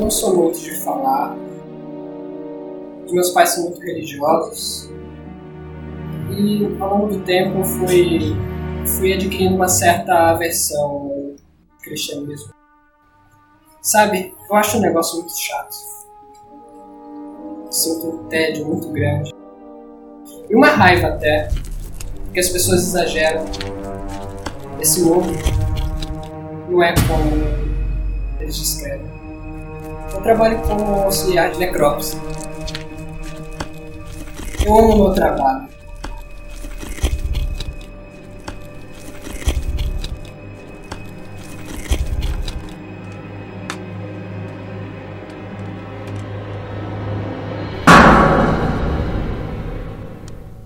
Não sou muito de falar. Meus pais são muito religiosos. E ao longo do tempo eu fui, fui adquirindo uma certa aversão ao cristianismo. Sabe, eu acho um negócio muito chato. Sinto um tédio muito grande. E uma raiva até. Porque as pessoas exageram. Esse mundo não é como eles descrevem. Eu trabalho como auxiliar de necrópsia. Amo o meu trabalho.